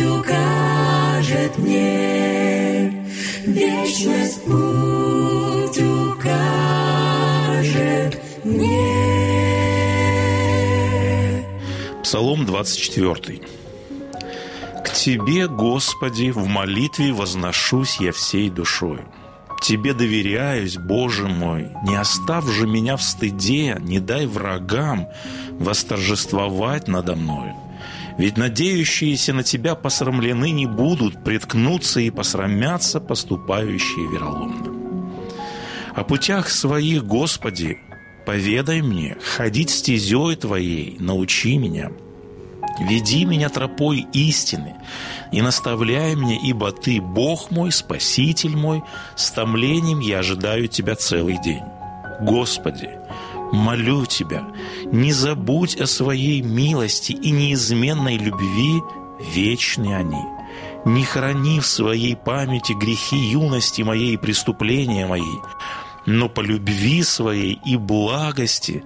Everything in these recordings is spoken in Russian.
укажет мне. Вечность путь укажет мне. Псалом 24. «К Тебе, Господи, в молитве возношусь я всей душою. Тебе доверяюсь, Боже мой, не оставь же меня в стыде, не дай врагам восторжествовать надо мною. Ведь надеющиеся на Тебя посрамлены не будут, приткнуться и посрамятся поступающие вероломно. О путях своих, Господи, поведай мне, ходить стезей Твоей, научи меня. Веди меня тропой истины и наставляй меня, ибо Ты, Бог мой, Спаситель мой, с томлением я ожидаю Тебя целый день. Господи, молю Тебя, не забудь о своей милости и неизменной любви, вечны они. Не храни в своей памяти грехи юности моей и преступления мои, но по любви своей и благости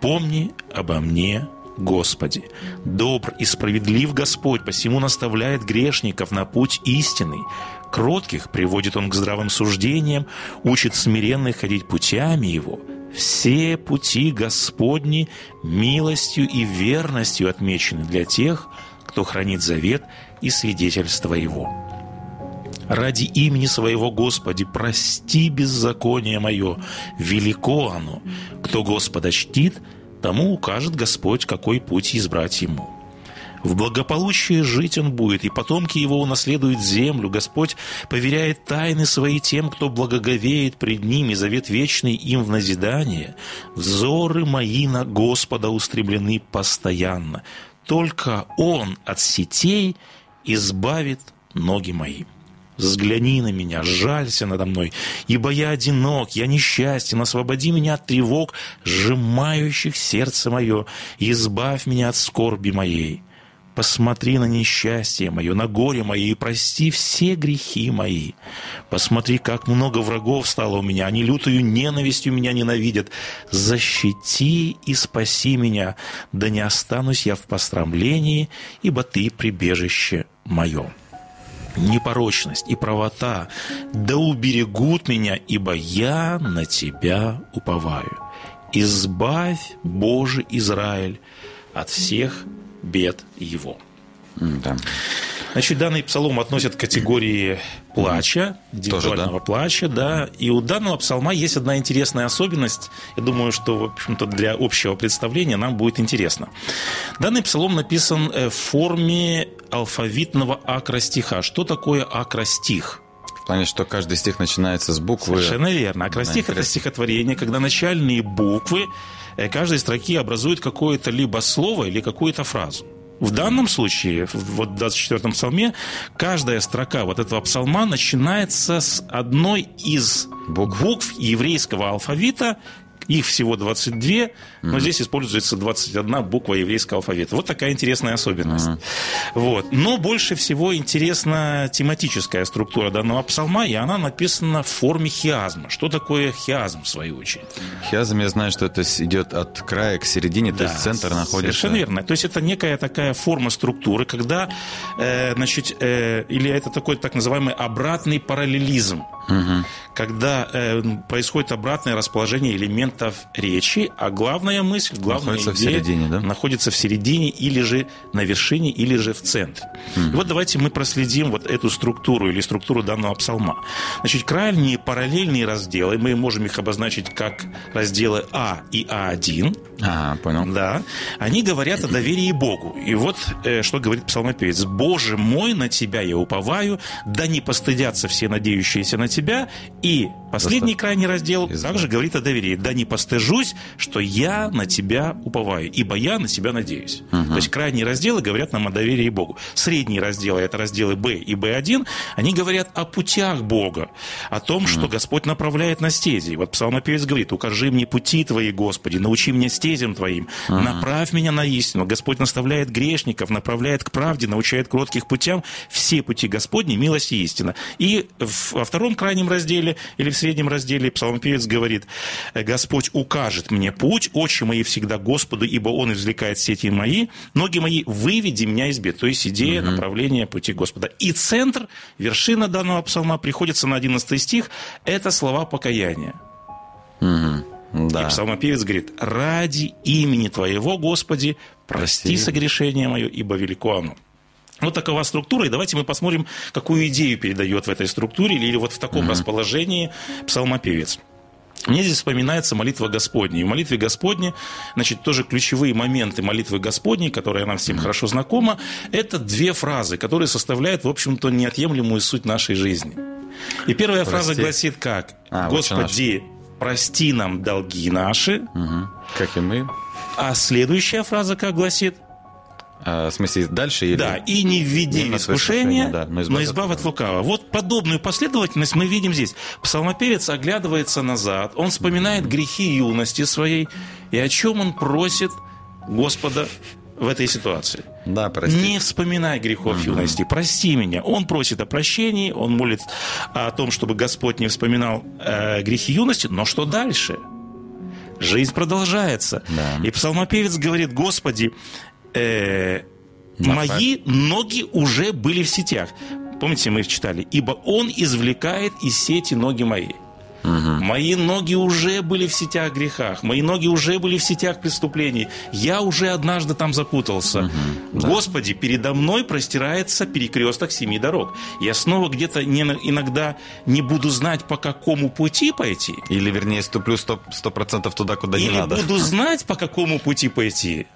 помни обо мне, Господи. Добр и справедлив Господь, посему наставляет грешников на путь истинный. Кротких приводит Он к здравым суждениям, учит смиренных ходить путями Его. Все пути Господни милостью и верностью отмечены для тех, кто хранит завет и свидетельство Его. Ради имени своего Господи, прости беззаконие мое, велико оно. Кто Господа чтит, тому укажет Господь, какой путь избрать ему. В благополучии жить он будет, и потомки его унаследуют землю. Господь поверяет тайны свои тем, кто благоговеет пред ним, и завет вечный им в назидание. Взоры мои на Господа устремлены постоянно. Только Он от сетей избавит ноги мои. Взгляни на меня, жалься надо мной, ибо я одинок, я несчастен, освободи меня от тревог, сжимающих сердце мое, избавь меня от скорби моей. Посмотри на несчастье мое, на горе мое, и прости все грехи мои. Посмотри, как много врагов стало у меня, они лютою ненавистью меня ненавидят. Защити и спаси меня, да не останусь я в пострамлении, ибо Ты прибежище мое» непорочность и правота, да уберегут меня, ибо я на Тебя уповаю. Избавь, Боже Израиль, от всех бед его. Да. Значит, данный псалом относят к категории плача, индивидуального да? плача, да. И у данного псалма есть одна интересная особенность. Я думаю, что, в общем-то, для общего представления нам будет интересно. Данный псалом написан э, в форме алфавитного акростиха. Что такое акростих? В плане, что каждый стих начинается с буквы. Совершенно верно. Акростих – это стихотворение, когда начальные буквы каждой строки образует какое-то либо слово или какую-то фразу. В данном случае, вот в 24-м псалме, каждая строка вот этого псалма начинается с одной из Букв. букв еврейского алфавита, их всего 22, но здесь используется 21 буква еврейского алфавита. Вот такая интересная особенность. Вот. Но больше всего интересна тематическая структура данного псалма, и она написана в форме хиазма. Что такое хиазм, в свою очередь? Хиазм, я знаю, что это идет от края к середине, то есть центр находится... Совершенно верно. То есть это некая такая форма структуры, когда, э, значит, э, или это такой так называемый обратный параллелизм, когда э, происходит обратное расположение элементов речи, а главная мысль, главная Находится в идея середине, да? находится в середине или же на вершине, или же в центре. И вот давайте мы проследим вот эту структуру или структуру данного псалма. Значит, крайние параллельные разделы, мы можем их обозначить как разделы А и А1, А, понял. да, они говорят о доверии Богу. И вот э, что говорит псалмопевец. «Боже мой, на Тебя я уповаю, да не постыдятся все надеющиеся на Тебя». И последний крайний раздел Из- также говорит о доверии. «Да не постыжусь, что я на Тебя уповаю, ибо я на Тебя надеюсь». То есть крайние разделы говорят нам о доверии Богу. Средние разделы, это разделы Б и Б1, они говорят о путях Бога, о том, что Господь направляет на стези. Вот псалмопевец говорит, «Укажи мне пути Твои, Господи, научи меня стезям Твоим, направь меня на истину». Господь наставляет грешников, направляет к правде, научает кротких путям. Все пути Господни, милость и истина. И во втором крайнем разделе или в среднем разделе псалмопевец говорит, «Господь укажет мне путь, очи мои всегда Господу, ибо Он извлекает сети мои, ноги мои, выведи меня из бед». То есть идея направления пути Господа. И центр, вершина данного псалма приходится на 11 стих, это слова покаяния. Да. И псалмопевец говорит, ради имени Твоего, Господи, прости Прости. согрешение мое, ибо велико оно. Вот такова структура, и давайте мы посмотрим, какую идею передает в этой структуре или вот в таком расположении псалмопевец. Мне здесь вспоминается молитва Господня. И в молитве Господне, значит, тоже ключевые моменты молитвы Господней, которая нам всем хорошо знакома, это две фразы, которые составляют, в общем-то, неотъемлемую суть нашей жизни. И первая фраза Прости. гласит как? А, вот «Господи, прости нам долги наши». Мгм. Как и мы. А следующая фраза как гласит? А, в смысле, дальше или... Да, и не введи Не в искушение, да, но но избавь избавь, от от лукавого. Вот подобную последовательность мы видим здесь. Псалмопевец оглядывается назад, он вспоминает грехи юности своей, и о чем он просит Господа в этой ситуации. Да, прости. Не вспоминай грехов юности, прости меня. Он просит о прощении, он молит о том, чтобы Господь не вспоминал э, грехи юности, но что дальше? Жизнь продолжается. Да. И псалмопевец говорит, Господи, э, мои ноги уже были в сетях. Помните, мы их читали? Ибо Он извлекает из сети ноги мои. Мои ноги уже были в сетях грехах, мои ноги уже были в сетях преступлений. Я уже однажды там запутался. Господи, передо мной простирается перекресток семи дорог. Я снова где-то не, иногда не буду знать, по какому пути пойти. Или, вернее, ступлю сто процентов туда, куда Или не надо. буду знать, по какому пути пойти.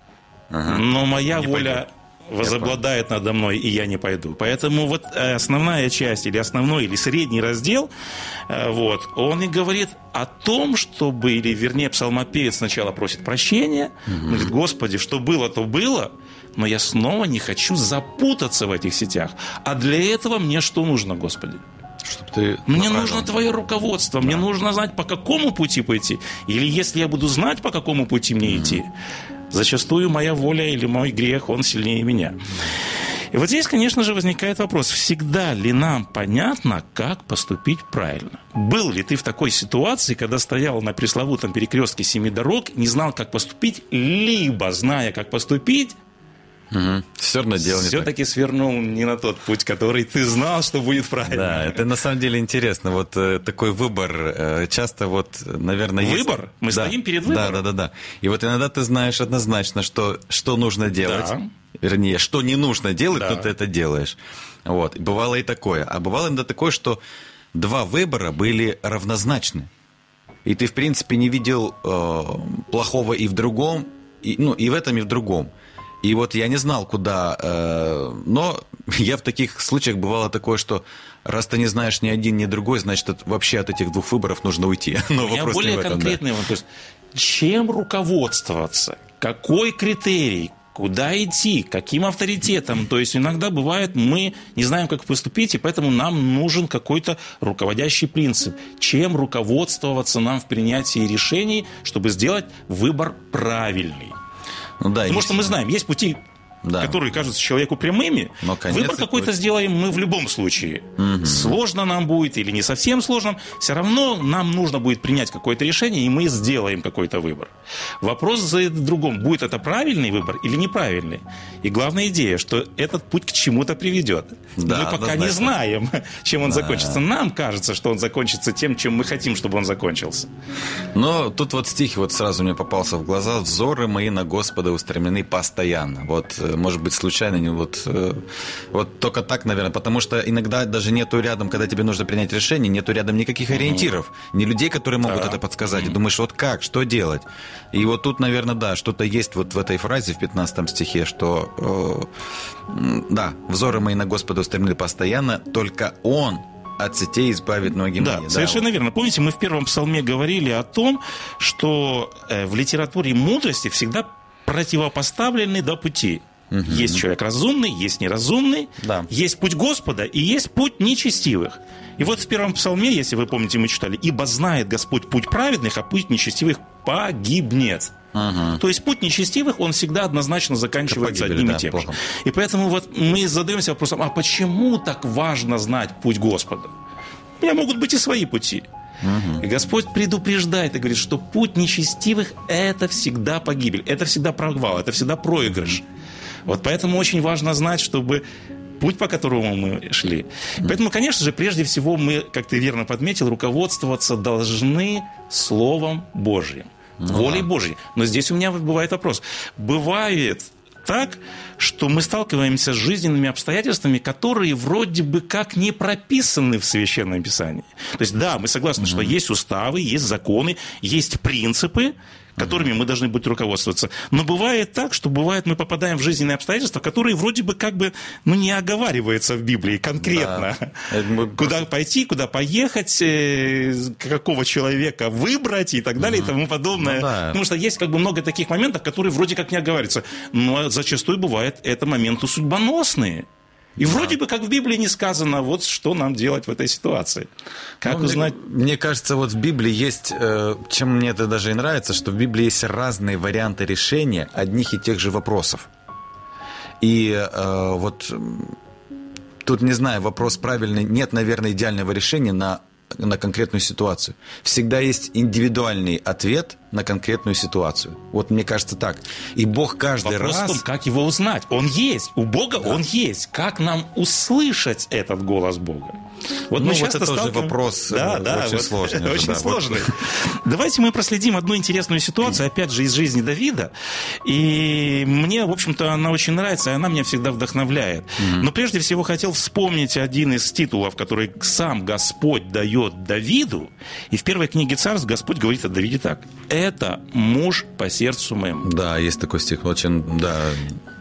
Но моя Не воля возобладает надо мной, и я не пойду. Поэтому вот э, основная часть, или основной, или средний раздел, э, вот, он и говорит о том, чтобы, или вернее, псалмопевец сначала просит прощения, говорит, Господи, что было, то было, но я снова не хочу запутаться в этих сетях. А для этого мне что нужно, Господи? Чтоб ты Мне направил. нужно твое руководство, мне нужно знать, по какому пути пойти. Или если я буду знать, по какому пути мне идти, зачастую моя воля или мой грех, он сильнее меня. И вот здесь, конечно же, возникает вопрос, всегда ли нам понятно, как поступить правильно? Был ли ты в такой ситуации, когда стоял на пресловутом перекрестке семи дорог, не знал, как поступить, либо, зная, как поступить, Все равно дело все-таки свернул не на тот путь, который ты знал, что будет правильно? Да, это на самом деле интересно. Вот э, такой выбор э, часто вот, наверное, есть- Выбор? Мы Да. стоим перед Да, выбором. да, да, да. И вот иногда ты знаешь однозначно, что, что нужно делать. Да. Вернее, что не нужно делать, Да. но ты это делаешь. Вот. Бывало и такое. А бывало иногда такое, что два выбора были равнозначны. И ты, в принципе, не видел э, плохого и в другом, и, ну, и в этом, и в другом. И вот я не знал, куда... э, но я в таких случаях бывало такое, что раз ты не знаешь ни один, ни другой, значит, от- вообще от этих двух выборов нужно уйти. Но У меня вопрос не более в этом, да. конкретный вопрос. Чем руководствоваться? Какой критерий? Куда идти? Каким авторитетом? То есть иногда бывает, мы не знаем, как поступить, и поэтому нам нужен какой-то руководящий принцип. Чем руководствоваться нам в принятии решений, чтобы сделать выбор правильный? Ну да, Потому что мы знаем, есть пути, Да. которые кажутся человеку прямыми. Но Выбор какой-то будет. сделаем мы в любом случае. Сложно нам будет или не совсем сложно, все равно нам нужно будет принять какое-то решение, и мы сделаем какой-то выбор. Вопрос за другом, будет это правильный выбор или неправильный. И главная идея, что этот путь к чему-то приведет. Да, мы пока не знаем, чем он закончится. Нам кажется, что он закончится тем, чем мы хотим, чтобы он закончился. Но тут вот стих вот сразу мне попался в глаза. «Взоры мои на Господа устремлены постоянно». Вот, э, может быть, случайно, не вот, э, вот только так, наверное, потому что иногда даже нету рядом, когда тебе нужно принять решение, нету рядом никаких ориентиров, ни людей, которые могут Да. это подсказать. И думаешь, вот как, что делать? И вот тут, наверное, да, что-то есть вот в этой фразе в 15 стихе, что, э, да, «Взоры мои на Господа устремлены постоянно, только Он от сетей избавит ноги Да, мои». совершенно верно. Помните, мы в первом псалме говорили о том, что э, в литературе мудрости всегда противопоставлены два пути. Есть человек разумный, есть неразумный, Да. есть путь Господа и есть путь нечестивых. И вот в первом псалме, если вы помните, мы читали, «Ибо знает Господь путь праведных, а путь нечестивых погибнет». То есть путь нечестивых, он всегда однозначно заканчивается Погибель, одним да, и тем же. плохо. И поэтому вот мы задаемся вопросом, а почему так важно знать путь Господа? У меня могут быть и свои пути. И Господь предупреждает и говорит, что путь нечестивых – это всегда погибель, это всегда провал, это всегда проигрыш. Вот поэтому очень важно знать, чтобы путь, по которому мы шли. Поэтому, конечно же, прежде всего мы, как ты верно подметил, руководствоваться должны Словом Божьим, волей Божьей. Но здесь у меня бывает вопрос. Бывает так, что мы сталкиваемся с жизненными обстоятельствами, которые вроде бы как не прописаны в Священном Писании. То есть, да, мы согласны, что есть уставы, есть законы, есть принципы, которыми мы должны быть руководствоваться. Но бывает так, что бывает мы попадаем в жизненные обстоятельства, которые вроде бы как бы ну, не оговариваются в Библии конкретно. Да. Куда пойти, куда поехать, э, какого человека выбрать и так далее и тому подобное. Ну да. Потому что есть как бы много таких моментов, которые вроде как не оговариваются. Но зачастую бывает это моменты судьбоносные. И вроде бы как в Библии не сказано, вот что нам делать в этой ситуации. Как Ну, узнать... Мне, мне кажется, вот в Библии есть, э, чем мне это даже и нравится, что в Библии есть разные варианты решения одних и тех же вопросов. И э, вот тут, не знаю, вопрос правильный. Нет, наверное, идеального решения на, на конкретную ситуацию. Всегда есть индивидуальный ответ на конкретную ситуацию. Вот мне кажется так. И Бог каждый Вопрос раз... в том, как его узнать. Он есть. У Бога он есть. Как нам услышать этот голос Бога? Вот Ну, мы вот часто это тоже сталкиваем- вопрос, да, э, да, очень вот сложный уже, Очень да, вот. сложный. Давайте мы проследим одну интересную ситуацию, опять же, из жизни Давида. И мне, в общем-то, она очень нравится, и она меня всегда вдохновляет. Но прежде всего хотел вспомнить один из титулов, который сам Господь дает Давиду. И в первой книге царств Господь говорит о Давиде так. Это муж по сердцу моему. Да, есть такой стих, очень, да,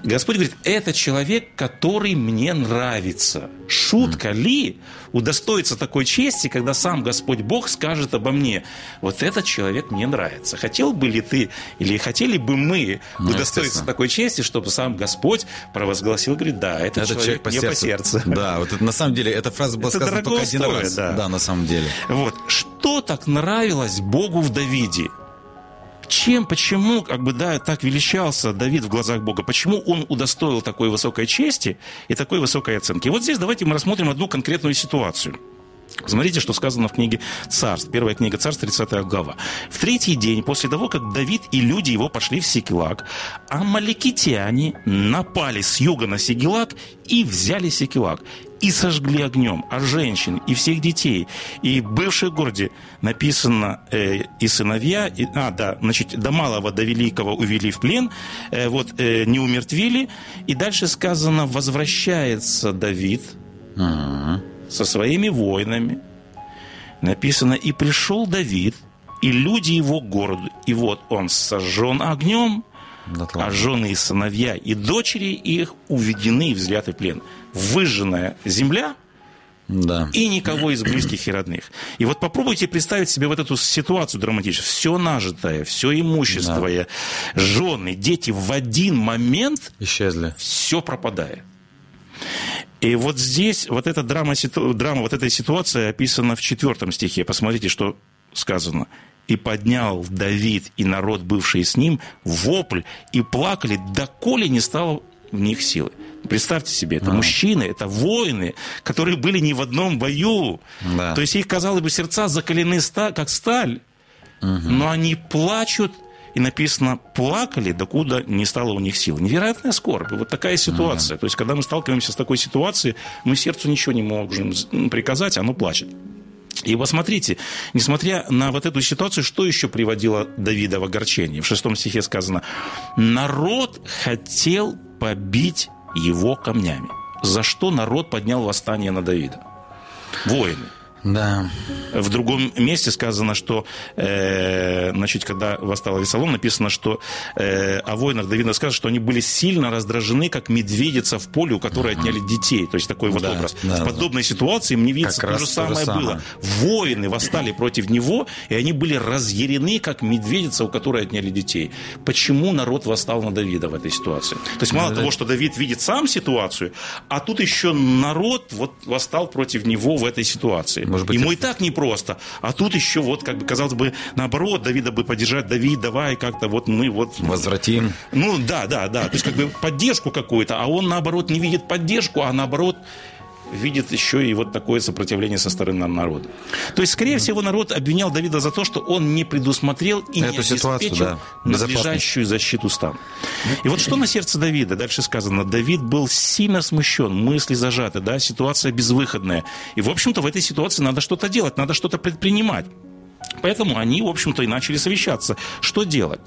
Господь говорит, это человек, который мне нравится. Шутка ли удостоится такой чести, когда сам Господь Бог скажет обо мне, вот этот человек мне нравится. Хотел бы ли ты, или хотели бы мы Ну, удостоиться такой чести, чтобы сам Господь провозгласил, говорит, да, это, Это человек, мне по сердцу. Да, вот это на самом деле, эта фраза была Это сказана только один стоит, раз. да. Да, на самом деле. Вот. Что так нравилось Богу в Давиде? Чем, почему, как бы, да, так величался Давид в глазах Бога? Почему он удостоил такой высокой чести и такой высокой оценки? Вот здесь давайте мы рассмотрим одну конкретную ситуацию. Смотрите, что сказано в книге Царств. Первая книга Царств, 30 глава. В третий день после того, как Давид и люди его пошли в Секелак, амаликитяне напали с юга на Секелак и взяли Секелак. И сожгли огнем, а женщин, и всех детей, и в городе написано э, и сыновья, и, а, да, значит, до малого, до великого увели в плен, э, вот, э, не умертвили, и дальше сказано, возвращается Давид, со своими воинами. Написано, и пришел Давид, и люди его к городу, и вот он сожжен огнем, а жены и сыновья и дочери их уведены и взяты в плен. Выжженная земля Да. И никого из близких и родных. И вот попробуйте представить себе вот эту ситуацию драматическую. Все нажитое, все имущество, да. жены, дети в один момент исчезли. Все пропадает. И вот здесь вот эта драма, драма вот этой ситуации описана в четвертом стихе. Посмотрите, что сказано. «И поднял Давид и народ, бывший с ним, вопль, и плакали, доколе не стало в них силы». Представьте себе, это а. мужчины, это воины, которые были не в одном бою. Да. То есть их, казалось бы, сердца закалены, как сталь, угу. но они плачут и написано, плакали, докуда не стало у них сил. Невероятная скорбь. Вот такая ситуация. Mm-hmm. То есть, когда мы сталкиваемся с такой ситуацией, мы сердцу ничего не можем приказать, оно плачет. И посмотрите, несмотря на вот эту ситуацию, что еще приводило Давида в огорчение? В шестом стихе сказано, народ хотел побить его камнями. За что народ поднял восстание на Давида? Воины. Да. В другом месте сказано, что, э, значит, когда восстал Весолом, написано, что э, о воинах Давида сказано, что они были сильно раздражены, как медведица в поле, у которой uh-huh. отняли детей. То есть такой вот да, образ. Да, в подобной да. ситуации мне видится как то же самое то было. Воины восстали против него, и они были разъярены, как медведица, у которой отняли детей. Почему народ восстал на Давида в этой ситуации? То есть мало да, того, что Давид видит сам ситуацию, а тут еще народ вот восстал против него в этой ситуации. Может быть, Ему это... и так непросто. А тут еще вот, как бы, казалось бы, наоборот, Давида бы поддержать, Давид, давай как-то вот мы вот... Возвратим. Ну, да, да, да. То есть, как бы поддержку какую-то, а он, наоборот, не видит поддержку, а наоборот видит еще и вот такое сопротивление со стороны народа. То есть, скорее всего, народ обвинял Давида за то, что он не предусмотрел и Эту не обеспечил да, надлежащую защиту стан. И вот что на сердце Давида? Дальше сказано, Давид был сильно смущен, мысли зажаты, да, ситуация безвыходная. И, в общем-то, в этой ситуации надо что-то делать, надо что-то предпринимать. Поэтому они, в общем-то, и начали совещаться. Что делать?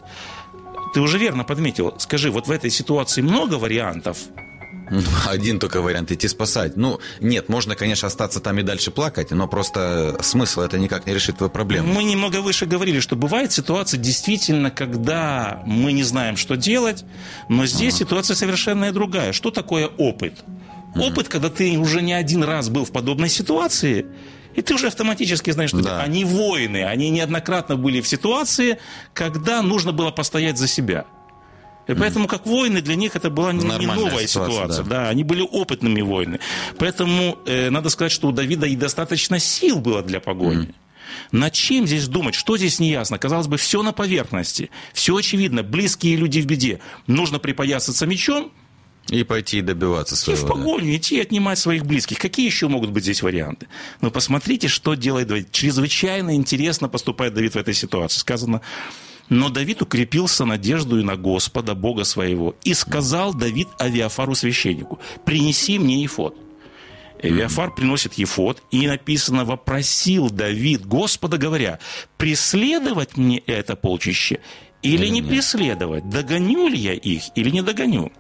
Ты уже верно подметил. Скажи, вот в этой ситуации много вариантов Один только вариант идти спасать. Ну, нет, можно, конечно, остаться там и дальше плакать, но просто смысл это никак не решит твою проблему. Мы немного выше говорили, что бывает ситуация действительно, когда мы не знаем, что делать, но здесь ага. ситуация совершенно другая. Что такое опыт? Опыт, когда ты уже не один раз был в подобной ситуации, и ты уже автоматически знаешь, что да. они воины, они неоднократно были в ситуации, когда нужно было постоять за себя. И поэтому, как воины, для них это была не, не новая ситуация. ситуация да. да, они были опытными воинами. Поэтому э, надо сказать, что у Давида и достаточно сил было для погони. Над чем здесь думать? Что здесь неясно? Казалось бы, все на поверхности. Все очевидно. Близкие люди в беде. Нужно припоясаться мечом, и пойти добиваться своего. И в погоню, да. идти отнимать своих близких. Какие еще могут быть здесь варианты? Но посмотрите, что делает Давид. Чрезвычайно интересно поступает Давид в этой ситуации. Сказано, но Давид укрепился надеждой на Господа, Бога своего. И сказал Давид Авиафару священнику, принеси мне ефот. Авиафар приносит ефот, и написано, вопросил Давид Господа, говоря, преследовать мне это полчище или, или не нет? преследовать? Догоню ли я их или не догоню?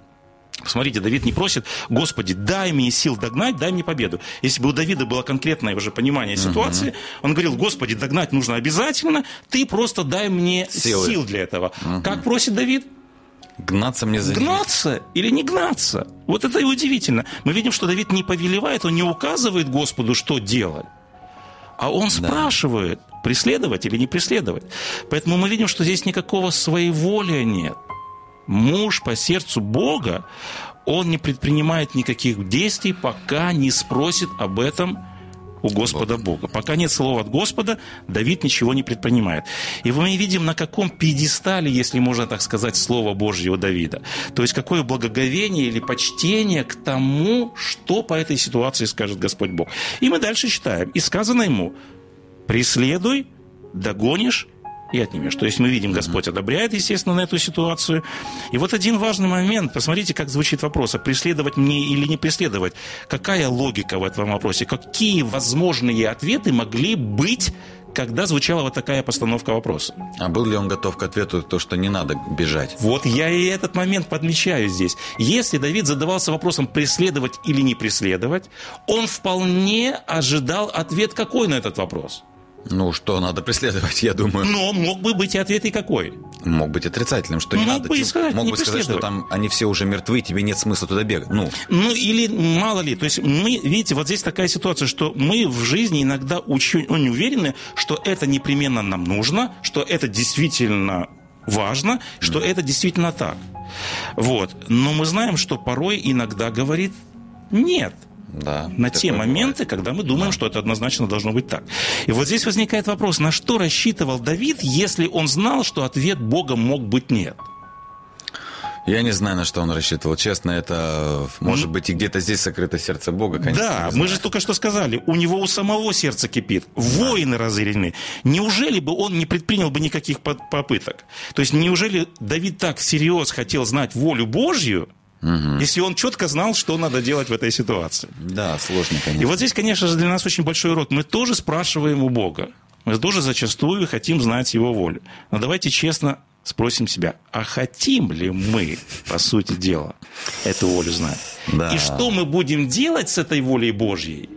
Смотрите, Давид не просит, Господи, дай мне сил догнать, дай мне победу. Если бы у Давида было конкретное уже понимание ситуации, uh-huh. он говорил, Господи, догнать нужно обязательно, ты просто дай мне Силы. сил для этого. Uh-huh. Как просит Давид? Гнаться мне за Гнаться или не гнаться? Вот это и удивительно. Мы видим, что Давид не повелевает, он не указывает Господу, что делать. А он да. спрашивает, преследовать или не преследовать. Поэтому мы видим, что здесь никакого своеволия нет муж по сердцу Бога, он не предпринимает никаких действий, пока не спросит об этом у Господа Бога. Пока нет слова от Господа, Давид ничего не предпринимает. И мы видим, на каком пьедестале, если можно так сказать, Слово Божье у Давида. То есть, какое благоговение или почтение к тому, что по этой ситуации скажет Господь Бог. И мы дальше читаем. «И сказано ему, преследуй, догонишь и отнимешь. То есть мы видим, Господь одобряет, естественно, на эту ситуацию. И вот один важный момент. Посмотрите, как звучит вопрос. А преследовать мне или не преследовать? Какая логика в этом вопросе? Какие возможные ответы могли быть когда звучала вот такая постановка вопроса. А был ли он готов к ответу, то, что не надо бежать? Вот я и этот момент подмечаю здесь. Если Давид задавался вопросом, преследовать или не преследовать, он вполне ожидал ответ какой на этот вопрос – Ну, что надо преследовать, я думаю. Но мог бы быть и ответ и какой? Мог быть отрицательным, что не Мог надо. бы и сказать, мог не бы сказать, что там они все уже мертвы, тебе нет смысла туда бегать. Ну, Ну, или мало ли. То есть мы, видите, вот здесь такая ситуация, что мы в жизни иногда очень, очень уверены, что это непременно нам нужно, что это действительно важно, что это действительно так. Вот. Но мы знаем, что порой иногда говорит нет. Да. на те бывает. моменты, когда мы думаем, что это однозначно должно быть так. И вот здесь возникает вопрос, на что рассчитывал Давид, если он знал, что ответ Бога мог быть нет? Я не знаю, на что он рассчитывал. Честно, это может быть и где-то здесь сокрыто сердце Бога, конечно. да, мы же только что сказали, у него у самого сердце кипит, воины разъярены. Неужели бы он не предпринял бы никаких по- попыток? То есть неужели Давид так всерьез хотел знать волю Божью, если он четко знал, что надо делать в этой ситуации? Да, сложно, И конечно. вот здесь, конечно же, для нас очень большой урок. Мы тоже спрашиваем у Бога. Мы тоже зачастую хотим знать Его волю. Но давайте честно спросим себя, а хотим ли мы, по сути дела, эту волю знать? Да. И что мы будем делать с этой волей Божьей,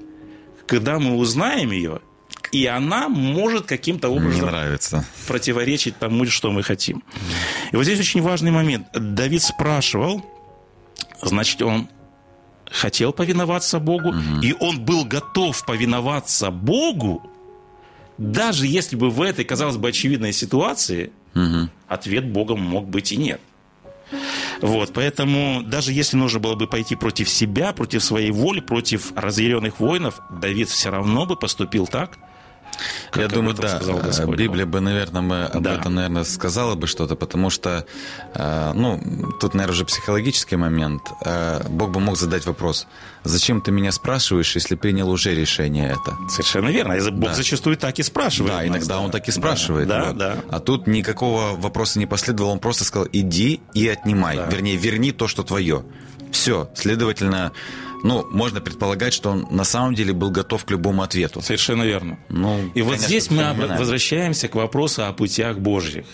когда мы узнаем ее, и она может каким-то образом противоречить тому, что мы хотим. И вот здесь очень важный момент. Давид спрашивал, значит, он хотел повиноваться Богу, и он был готов повиноваться Богу, даже если бы в этой, казалось бы, очевидной ситуации ответ Бога мог быть и нет. Вот, поэтому даже если нужно было бы пойти против себя, против своей воли, против разъяренных воинов, Давид все равно бы поступил так, как Я думаю, да. сказал Господь. Библия бы, наверное, мы об Да. этом, наверное, сказала бы что-то, потому что, э, ну, тут, наверное, уже психологический момент. Э, Бог бы мог задать вопрос, зачем ты меня спрашиваешь, если принял уже решение это? Совершенно верно. Бог Да. зачастую так и спрашивает. Да, нас, иногда да. он так и спрашивает. Да, вот. да. А тут никакого вопроса не последовало, он просто сказал, иди и отнимай. Да. Вернее, верни то, что твое. Все. Следовательно, ну, можно предполагать, что он на самом деле был готов к любому ответу. Совершенно верно. Ну, И вот конечно, здесь мы феноменально. возвращаемся к вопросу о путях Божьих.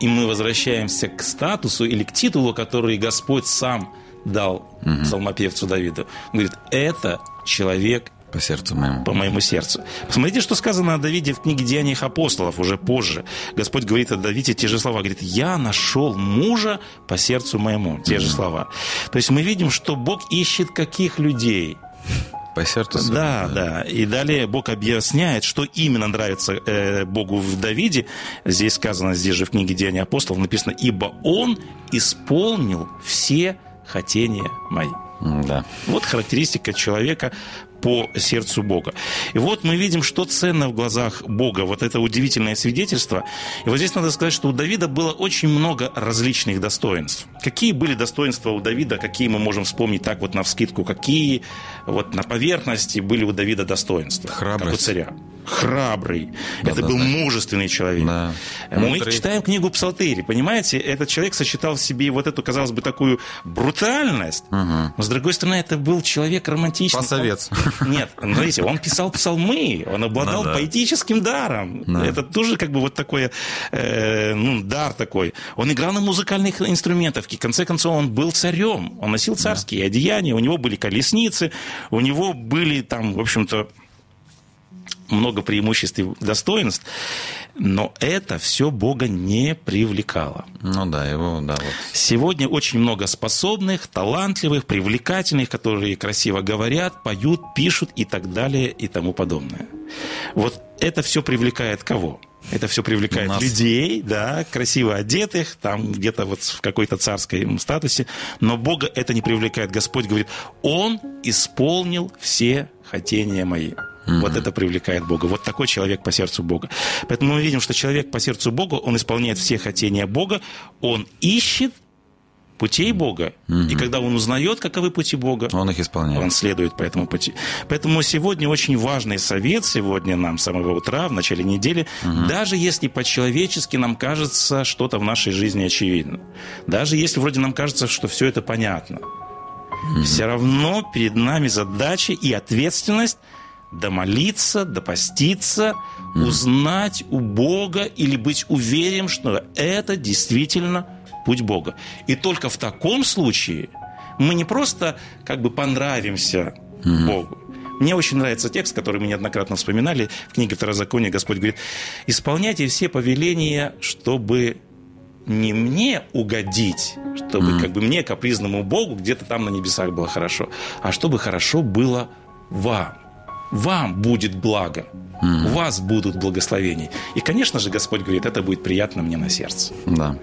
И мы возвращаемся к статусу или к титулу, который Господь сам дал псалмопевцу Давиду. Он говорит, это человек По сердцу моему. по моему сердцу. Посмотрите, что сказано о Давиде в книге «Деяниях апостолов» уже позже. Господь говорит о Давиде те же слова. Говорит, «Я нашел мужа по сердцу моему». Те же слова. То есть мы видим, что Бог ищет каких людей? По сердцу своему. Да, да. И далее Бог объясняет, что именно нравится э, Богу в Давиде. Здесь сказано, здесь же в книге «Деяния апостолов» написано, «Ибо он исполнил все хотения мои». Да. Вот характеристика человека по сердцу Бога. И вот мы видим, что ценно в глазах Бога. Вот это удивительное свидетельство. И вот здесь надо сказать, что у Давида было очень много различных достоинств. Какие были достоинства у Давида, какие мы можем вспомнить так вот на вскидку, какие вот на поверхности были у Давида достоинства? Как у царя. Храбрый. Да, это да, был да. мужественный человек. Да. Мы Мудрый. читаем книгу Псалтыри, понимаете? Этот человек сочетал в себе вот эту, казалось бы, такую брутальность, но, с другой стороны, это был человек романтичный. Пасовец. Нет, смотрите, он писал псалмы, он обладал Ну да. поэтическим даром. Да. Это тоже как бы вот такой, э, ну, дар такой. Он играл на музыкальных инструментах, в конце концов, он был царем, он носил царские одеяния, у него были колесницы, у него были там, в общем-то, много преимуществ и достоинств, но это все Бога не привлекало. Ну да, его, да, вот. Сегодня очень много способных, талантливых, привлекательных, которые красиво говорят, поют, пишут и так далее и тому подобное. Вот это все привлекает кого? Это все привлекает Нас. людей, да, красиво одетых, там где-то вот в какой-то царской статусе, но Бога это не привлекает. Господь говорит, Он исполнил все хотения мои. Вот это привлекает Бога. Вот такой человек по сердцу Бога. Поэтому мы видим, что человек по сердцу Бога, он исполняет все хотения Бога, он ищет путей Бога. И когда он узнает, каковы пути Бога, Он их исполняет. он следует по этому пути. Поэтому сегодня очень важный совет, сегодня нам с самого утра, в начале недели, даже если по-человечески нам кажется что-то в нашей жизни очевидно, даже если вроде нам кажется, что все это понятно, все равно перед нами задача и ответственность домолиться, допоститься, узнать у Бога или быть уверен, что это действительно путь Бога. И только в таком случае мы не просто как бы понравимся Богу, Мне очень нравится текст, который мы неоднократно вспоминали в книге Второзакония. Господь говорит, исполняйте все повеления, чтобы не мне угодить, чтобы mm. как бы мне, капризному Богу, где-то там на небесах было хорошо, а чтобы хорошо было вам. Вам будет благо. У вас будут благословения. И, конечно же, Господь говорит, это будет приятно мне на сердце. Да.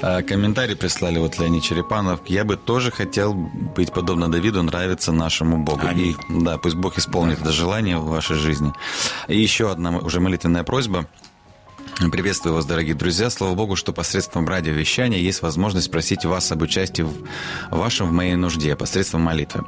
Э, комментарий прислали вот Леонид Черепанов. Я бы тоже хотел быть подобно Давиду, нравиться нашему Богу. Аминь. И да, пусть Бог исполнит это желание в вашей жизни. И еще одна уже молитвенная просьба – Приветствую вас, дорогие друзья. Слава Богу, что посредством радиовещания есть возможность просить вас об участии в вашем в моей нужде посредством молитвы.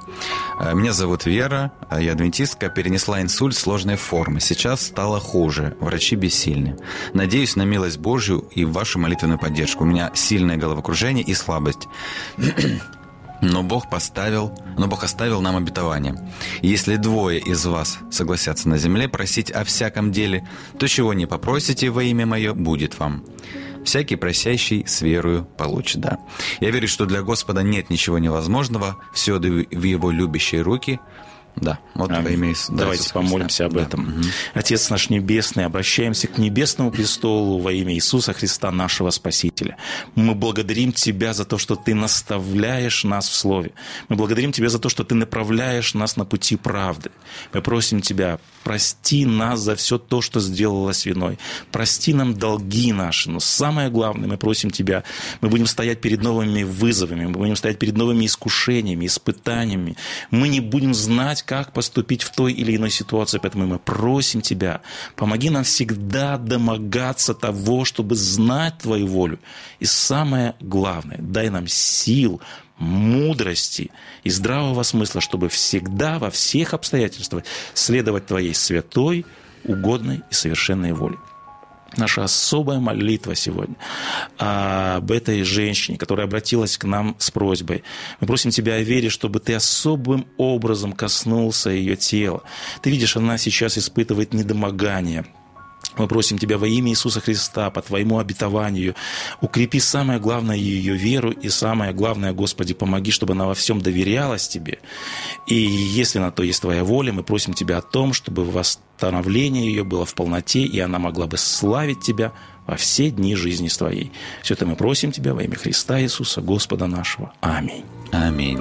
Э, меня зовут Вера, а я адвентистка, перенесла инсульт сложной формы. Сейчас стало хуже, врачи бессильны. Надеюсь на милость Божью и вашу молитвенную поддержку. У меня сильное головокружение и слабость. Но Бог поставил, но Бог оставил нам обетование. Если двое из вас согласятся на земле просить о всяком деле, то чего не попросите во имя мое, будет вам. Всякий просящий с верою получит, да. Я верю, что для Господа нет ничего невозможного, все в его любящие руки – да, вот во имя. Давайте помолимся об да. этом. Угу. Отец наш Небесный, обращаемся к Небесному престолу во имя Иисуса Христа, нашего Спасителя. Мы благодарим Тебя за то, что Ты наставляешь нас в Слове. Мы благодарим Тебя за то, что Ты направляешь нас на пути правды. Мы просим Тебя, прости нас за все то, что сделалось виной. Прости нам долги наши. Но самое главное, мы просим Тебя, мы будем стоять перед новыми вызовами, мы будем стоять перед новыми искушениями, испытаниями. Мы не будем знать, как поступить в той или иной ситуации. Поэтому мы просим Тебя, помоги нам всегда домогаться того, чтобы знать Твою волю. И самое главное, дай нам сил, мудрости и здравого смысла, чтобы всегда во всех обстоятельствах следовать Твоей святой, угодной и совершенной воле наша особая молитва сегодня об этой женщине, которая обратилась к нам с просьбой. Мы просим Тебя о вере, чтобы Ты особым образом коснулся ее тела. Ты видишь, она сейчас испытывает недомогание, мы просим Тебя во имя Иисуса Христа, по Твоему обетованию, укрепи самое главное ее веру, и самое главное, Господи, помоги, чтобы она во всем доверялась Тебе. И если на то есть Твоя воля, мы просим Тебя о том, чтобы восстановление ее было в полноте, и она могла бы славить Тебя во все дни жизни Твоей. Все это мы просим Тебя во имя Христа Иисуса, Господа нашего. Аминь. Аминь.